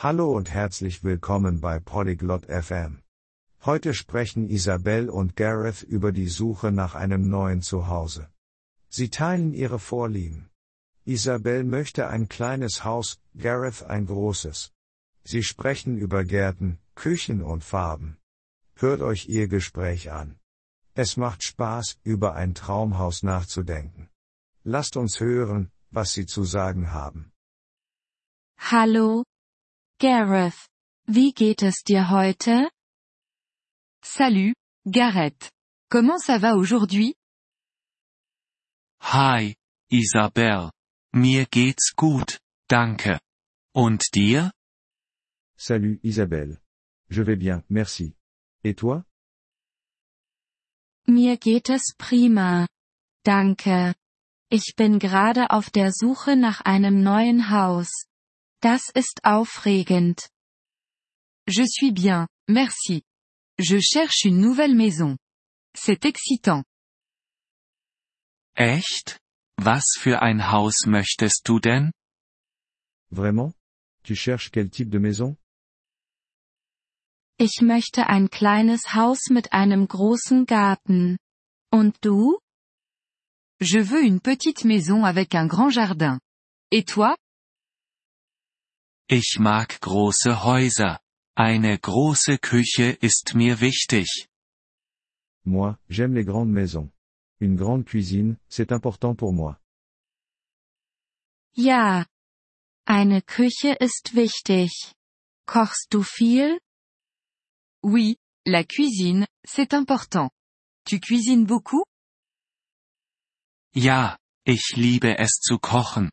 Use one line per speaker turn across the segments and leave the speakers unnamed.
Hallo und herzlich willkommen bei Polyglot FM. Heute sprechen Isabel und Gareth über die Suche nach einem neuen Zuhause. Sie teilen ihre Vorlieben. Isabel möchte ein kleines Haus, Gareth ein großes. Sie sprechen über Gärten, Küchen und Farben. Hört euch ihr Gespräch an. Es macht Spaß, über ein Traumhaus nachzudenken. Lasst uns hören, was sie zu sagen haben.
Hallo. Gareth. Wie geht es dir heute?
Salut, Gareth. Comment ça va aujourd'hui?
Hi, Isabel. Mir geht's gut, danke. Und dir?
Salut Isabelle. Je vais bien, merci. Et toi?
Mir geht es prima. Danke. Ich bin gerade auf der Suche nach einem neuen Haus. Das ist aufregend.
Je suis bien, merci. Je cherche une nouvelle maison. C'est excitant.
Echt? Was für ein Haus möchtest du denn?
Vraiment? Tu cherches quel type de maison?
Ich möchte ein kleines Haus mit einem großen Garten. Und du?
Je veux une petite maison avec un grand jardin. Et toi?
Ich mag große Häuser. Eine große Küche ist mir wichtig.
Moi, j'aime les grandes maisons. Une grande cuisine, c'est important pour moi.
Ja. Eine Küche ist wichtig. Kochst du viel?
Oui, la cuisine, c'est important. Tu cuisines beaucoup?
Ja, ich liebe es zu kochen.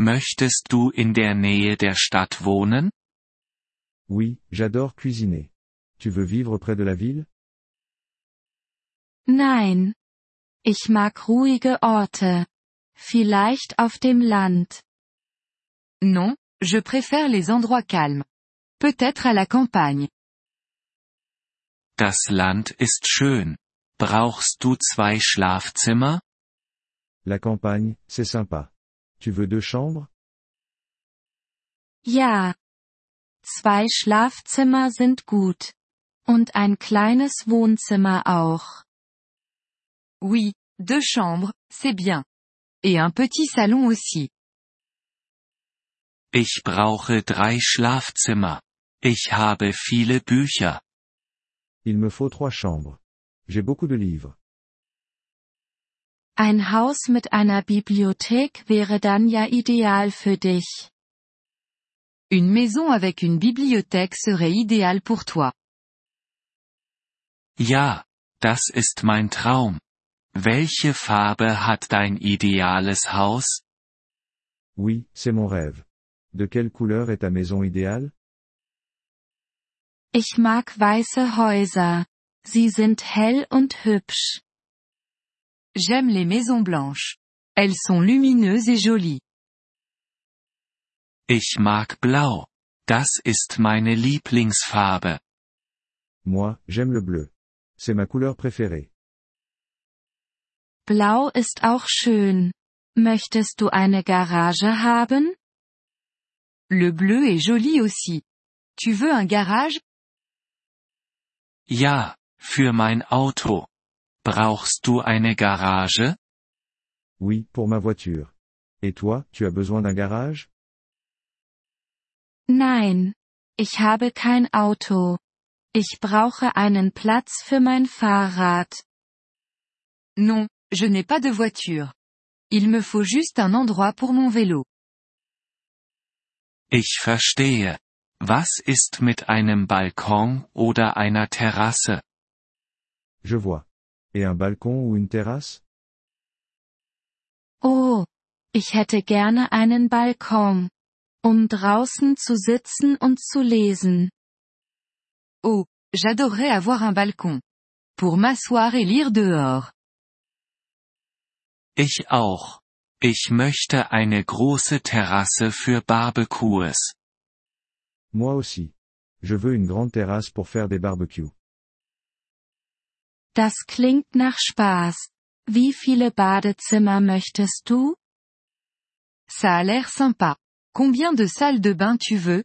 Möchtest du in der Nähe der Stadt wohnen?
Oui, j'adore cuisiner. Tu veux vivre près de la ville?
Nein. Ich mag ruhige Orte. Vielleicht auf dem Land.
Non, je préfère les endroits calmes. Peut-être à la campagne.
Das Land ist schön. Brauchst du zwei Schlafzimmer?
La campagne, c'est sympa. Tu veux deux chambres?
Ja. Zwei Schlafzimmer sind gut. Und ein kleines Wohnzimmer auch.
Oui, deux chambres, c'est bien. Et un petit salon aussi.
Ich brauche drei Schlafzimmer. Ich habe viele Bücher.
Il me faut trois chambres. J'ai beaucoup de livres.
Ein Haus mit einer Bibliothek wäre dann ja ideal für dich.
Une maison avec une bibliothèque serait idéale pour toi.
Ja, das ist mein Traum. Welche Farbe hat dein ideales Haus?
Oui, c'est mon rêve. De quelle couleur est ta maison idéale?
Ich mag weiße Häuser. Sie sind hell und hübsch.
J'aime les maisons blanches. Elles sont lumineuses et jolies.
Ich mag Blau. Das ist meine Lieblingsfarbe.
Moi, j'aime le bleu. C'est ma couleur préférée.
Blau ist auch schön. Möchtest du eine Garage haben?
Le bleu est joli aussi. Tu veux un garage?
Ja, für mein Auto. Brauchst du eine Garage?
Oui, pour ma voiture. Et toi, tu as besoin d'un garage?
Nein. Ich habe kein Auto. Ich brauche einen Platz für mein Fahrrad.
Non, je n'ai pas de voiture. Il me faut juste un endroit pour mon vélo.
Ich verstehe. Was ist mit einem Balkon oder einer Terrasse?
Je vois. Et un balcon ou une terrasse?
Oh. Ich hätte gerne einen Balkon. Um draußen zu sitzen und zu lesen.
Oh, j'adorerais avoir un balcon. Pour m'asseoir et lire dehors.
Ich auch. Ich möchte eine große Terrasse für Barbecues.
Moi aussi. Je veux une grande terrasse pour faire des barbecues.
Das klingt nach Spaß. Wie viele Badezimmer möchtest du?
Ça a l'air sympa. Combien de salles de bain tu veux?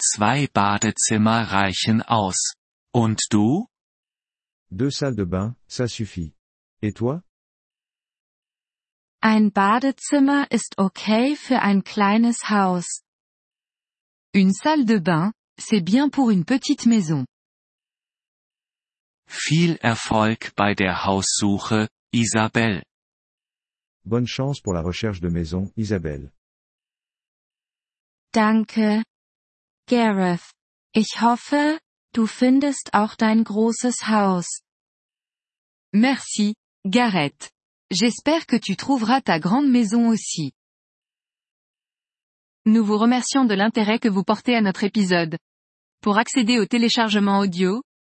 Zwei Badezimmer reichen aus. Und du?
Deux salles de bain, ça suffit. Et toi?
Ein Badezimmer ist okay für ein kleines Haus.
Une salle de bain, c'est bien pour une petite maison.
Viel Erfolg bei der Haussuche, Isabelle.
Bonne chance pour la recherche de maison, Isabelle.
Danke. Gareth. Ich hoffe, du findest auch dein großes Haus.
Merci, Gareth. J'espère que tu trouveras ta grande maison aussi. Nous vous remercions de l'intérêt que vous portez à notre épisode. Pour accéder au téléchargement audio,